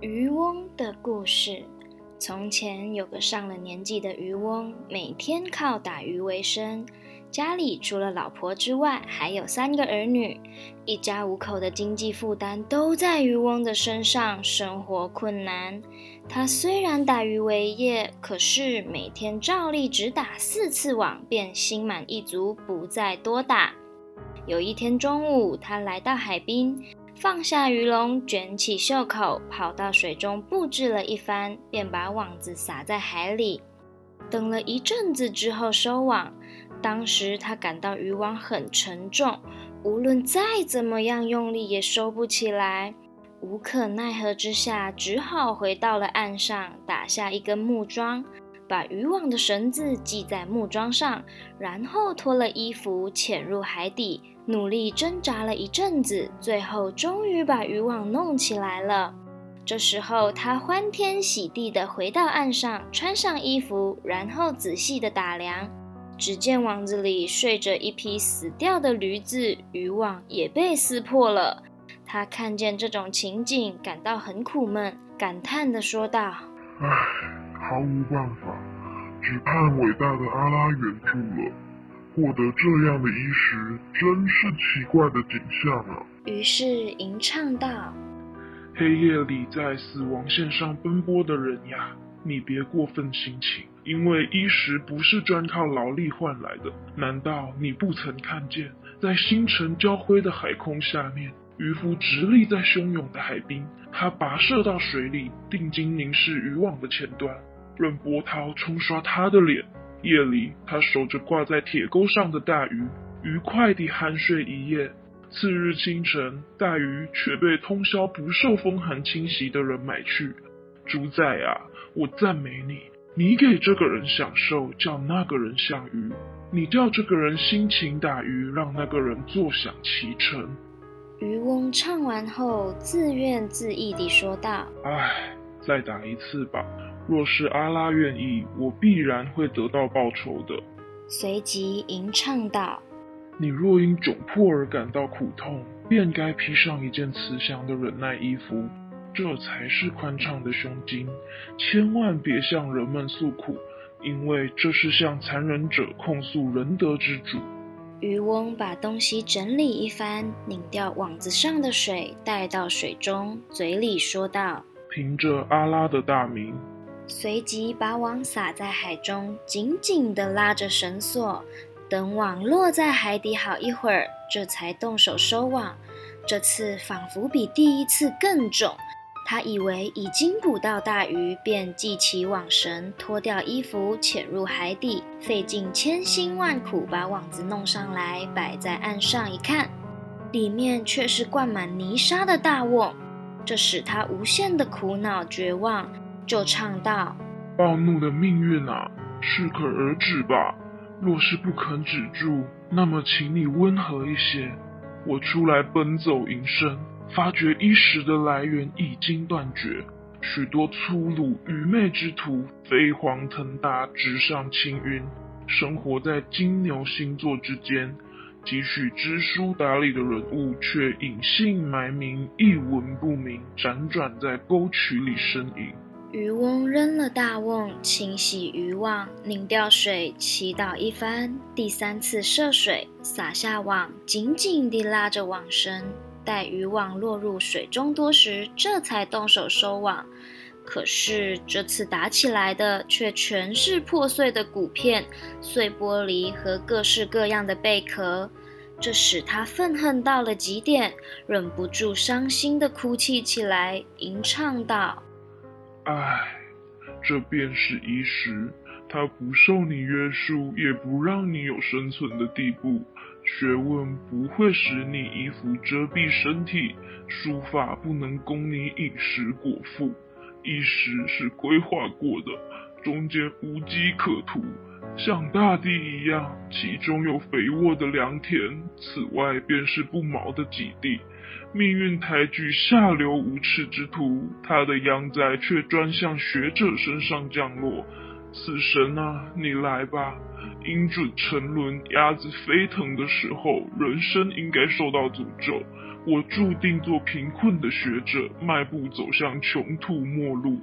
渔翁的故事。从前有个上了年纪的渔翁，每天靠打鱼为生。家里除了老婆之外，还有三个儿女，一家五口的经济负担都在渔翁的身上，生活困难。他虽然打鱼为业，可是每天照例只打四次网，便心满意足，不再多打。有一天中午，他来到海滨，放下鱼笼，卷起袖口，跑到水中布置了一番，便把网子撒在海里。等了一阵子之后，收网。当时他感到渔网很沉重，无论再怎么样用力也收不起来。无可奈何之下，只好回到了岸上，打下一根木桩，把渔网的绳子系在木桩上，然后脱了衣服潜入海底，努力挣扎了一阵子，最后终于把渔网弄起来了。这时候他欢天喜地地回到岸上，穿上衣服，然后仔细地打量。只见网子里睡着一匹死掉的驴子，渔网也被撕破了。他看见这种情景，感到很苦闷，感叹地说道：“唉，毫无办法，只盼伟大的阿拉援助了。获得这样的衣食，真是奇怪的景象啊！”于是吟唱道：“黑夜里在死亡线上奔波的人呀，你别过分心情。”因为衣食不是专靠劳力换来的，难道你不曾看见，在星辰交辉的海空下面，渔夫直立在汹涌的海滨，他跋涉到水里，定睛凝视渔网的前端，任波涛冲刷他的脸。夜里，他守着挂在铁钩上的大鱼，愉快地酣睡一夜。次日清晨，大鱼却被通宵不受风寒侵袭的人买去。主宰啊，我赞美你。你给这个人享受，叫那个人享鱼；你叫这个人辛勤打鱼，让那个人坐享其成。渔翁唱完后，自怨自艾地说道：“唉，再打一次吧。若是阿拉愿意，我必然会得到报酬的。”随即吟唱道：“你若因窘迫而感到苦痛，便该披上一件慈祥的忍耐衣服。”这才是宽敞的胸襟，千万别向人们诉苦，因为这是向残忍者控诉仁德之主。渔翁把东西整理一番，拧掉网子上的水，带到水中，嘴里说道：“凭着阿拉的大名。”随即把网撒在海中，紧紧地拉着绳索，等网落在海底好一会儿，这才动手收网。这次仿佛比第一次更重。他以为已经捕到大鱼，便系起网绳，脱掉衣服，潜入海底，费尽千辛万苦把网子弄上来，摆在岸上。一看，里面却是灌满泥沙的大瓮，这使他无限的苦恼绝望，就唱道：“暴怒的命运啊，适可而止吧。若是不肯止住，那么请你温和一些。我出来奔走营生。”发觉衣食的来源已经断绝，许多粗鲁愚昧之徒飞黄腾达，直上青云，生活在金牛星座之间；几许知书达理的人物却隐姓埋名，一文不名，辗转在沟渠里呻吟。渔翁扔了大瓮，清洗渔网，拧掉水，祈祷一番，第三次涉水，撒下网，紧紧地拉着网绳。待渔网落入水中多时，这才动手收网。可是这次打起来的却全是破碎的骨片、碎玻璃和各式各样的贝壳，这使他愤恨到了极点，忍不住伤心的哭泣起来，吟唱道：“唉，这便是一时，他不受你约束，也不让你有生存的地步。”学问不会使你衣服遮蔽身体，书法不能供你饮食果腹，衣食是规划过的，中间无机可图，像大地一样，其中有肥沃的良田，此外便是不毛的己地。命运抬举下流无耻之徒，他的阳灾却专向学者身上降落。死神啊，你来吧！鹰准沉沦，鸭子飞腾的时候，人生应该受到诅咒。我注定做贫困的学者，迈步走向穷途末路。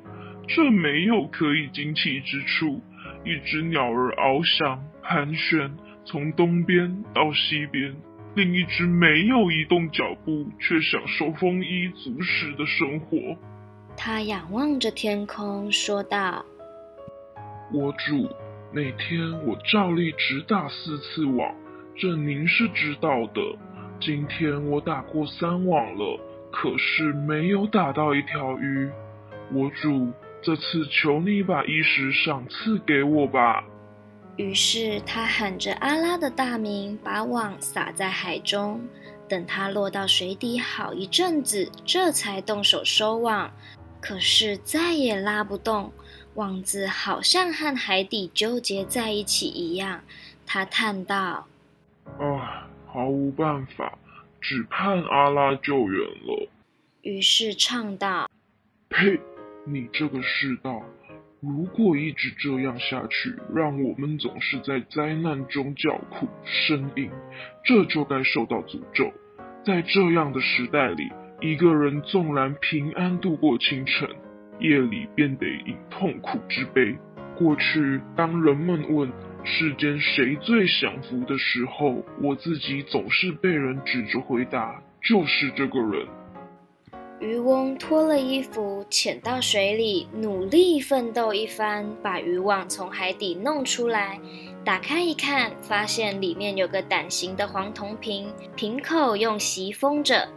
这没有可以惊奇之处。一只鸟儿翱翔、盘旋，从东边到西边；另一只没有移动脚步，却享受丰衣足食的生活。他仰望着天空，说道：“我主，那天我照例只打四次网，这您是知道的。今天我打过三网了，可是没有打到一条鱼。我主。”这次求你把衣食赏赐给我吧。于是他喊着阿拉的大名，把网撒在海中。等它落到水底好一阵子，这才动手收网。可是再也拉不动，网子好像和海底纠结在一起一样。他叹道：“啊，毫无办法，只盼阿拉救援了。”于是唱道：“呸！”你这个世道，如果一直这样下去，让我们总是在灾难中叫苦呻吟，这就该受到诅咒。在这样的时代里，一个人纵然平安度过清晨，夜里便得饮痛苦之杯。过去，当人们问世间谁最享福的时候，我自己总是被人指着回答，就是这个人。渔翁脱了衣服，潜到水里，努力奋斗一番，把渔网从海底弄出来。打开一看，发现里面有个胆形的黄铜瓶，瓶口用席封着，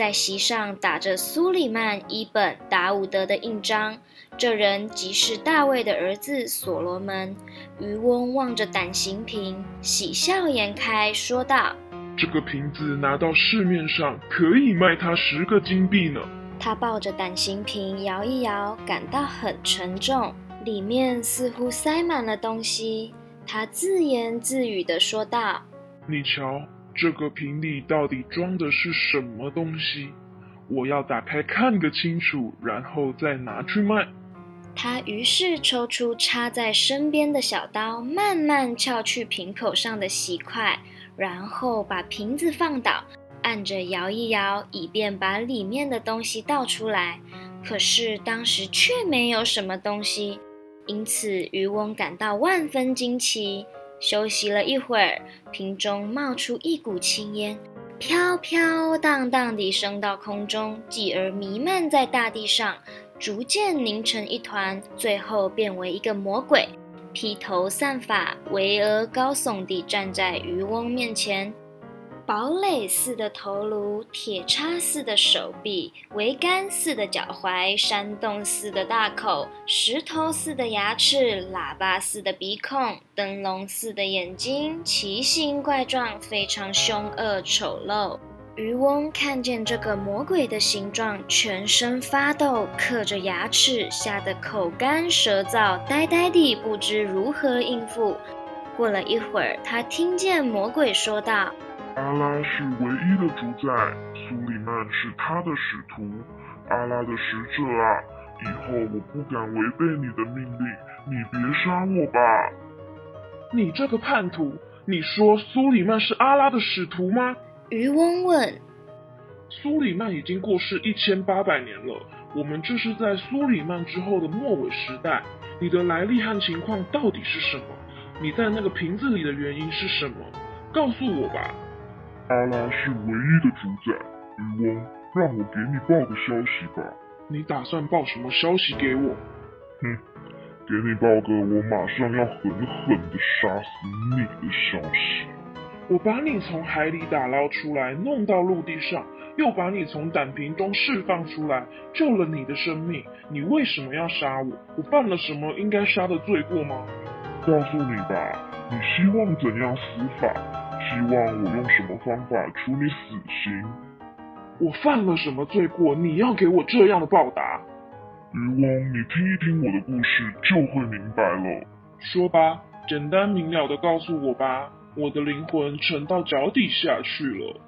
在席上打着苏里曼·伊本·达伍德的印章。这人即是大卫的儿子所罗门。渔翁望着胆形瓶，喜笑颜开，说道。这个瓶子拿到市面上可以卖他十个金币呢。他抱着胆形瓶摇一摇，感到很沉重，里面似乎塞满了东西。他自言自语地说道：“你瞧，这个瓶里到底装的是什么东西？我要打开看个清楚，然后再拿去卖。”他于是抽出插在身边的小刀，慢慢撬去瓶口上的锡块。然后把瓶子放倒，按着摇一摇，以便把里面的东西倒出来。可是当时却没有什么东西，因此渔翁感到万分惊奇。休息了一会儿，瓶中冒出一股青烟，飘飘荡荡地升到空中，继而弥漫在大地上，逐渐凝成一团，最后变为一个魔鬼。披头散发、巍峨高耸地站在渔翁面前，堡垒似的头颅，铁叉似的手臂，桅杆似的脚踝，山洞似的大口，石头似的牙齿，喇叭似的鼻孔，灯笼似的眼睛，奇形怪状，非常凶恶丑陋。渔翁看见这个魔鬼的形状，全身发抖，刻着牙齿，吓得口干舌燥，呆呆地不知如何应付。过了一会儿，他听见魔鬼说道：“阿拉是唯一的主宰，苏里曼是他的使徒。阿拉的使者啊，以后我不敢违背你的命令，你别杀我吧。”你这个叛徒！你说苏里曼是阿拉的使徒吗？渔翁问：“苏里曼已经过世一千八百年了，我们这是在苏里曼之后的末尾时代。你的来历和情况到底是什么？你在那个瓶子里的原因是什么？告诉我吧。”阿拉是唯一的主宰，渔翁，让我给你报个消息吧。你打算报什么消息给我？哼，给你报个我马上要狠狠的杀死你的消息。我把你从海里打捞出来，弄到陆地上，又把你从胆瓶中释放出来，救了你的生命。你为什么要杀我？我犯了什么应该杀的罪过吗？告诉你吧，你希望怎样死法？希望我用什么方法处你死刑？我犯了什么罪过？你要给我这样的报答？渔翁，你听一听我的故事，就会明白了。说吧，简单明了的告诉我吧。我的灵魂沉到脚底下去了。